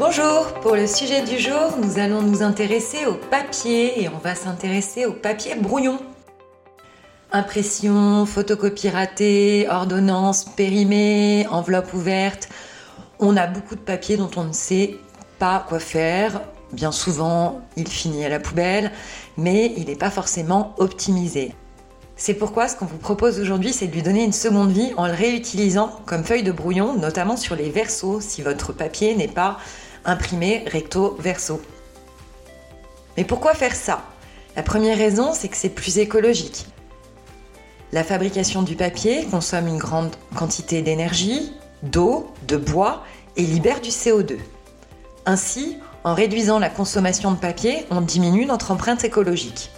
Bonjour, pour le sujet du jour, nous allons nous intéresser au papier et on va s'intéresser au papier brouillon. Impression, photocopie ratée, ordonnance périmée, enveloppe ouverte. On a beaucoup de papier dont on ne sait pas quoi faire. Bien souvent, il finit à la poubelle, mais il n'est pas forcément optimisé. C'est pourquoi ce qu'on vous propose aujourd'hui, c'est de lui donner une seconde vie en le réutilisant comme feuille de brouillon, notamment sur les versos, si votre papier n'est pas imprimé recto verso. Mais pourquoi faire ça? La première raison, c'est que c'est plus écologique. La fabrication du papier consomme une grande quantité d'énergie, d'eau, de bois et libère du CO2. Ainsi, en réduisant la consommation de papier, on diminue notre empreinte écologique.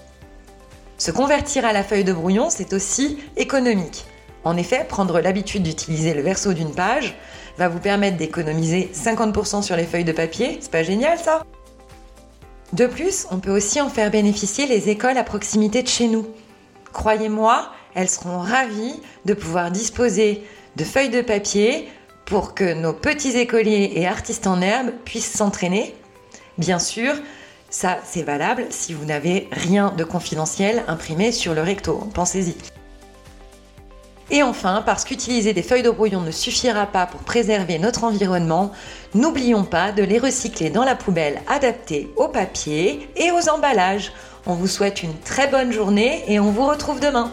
Se convertir à la feuille de brouillon, c'est aussi économique. En effet, prendre l'habitude d'utiliser le verso d'une page va vous permettre d'économiser 50% sur les feuilles de papier. C'est pas génial ça? De plus, on peut aussi en faire bénéficier les écoles à proximité de chez nous. Croyez-moi, elles seront ravies de pouvoir disposer de feuilles de papier pour que nos petits écoliers et artistes en herbe puissent s'entraîner. Bien sûr, ça c'est valable si vous n'avez rien de confidentiel imprimé sur le recto. Pensez-y. Et enfin, parce qu'utiliser des feuilles de brouillon ne suffira pas pour préserver notre environnement, n'oublions pas de les recycler dans la poubelle adaptée au papier et aux emballages. On vous souhaite une très bonne journée et on vous retrouve demain.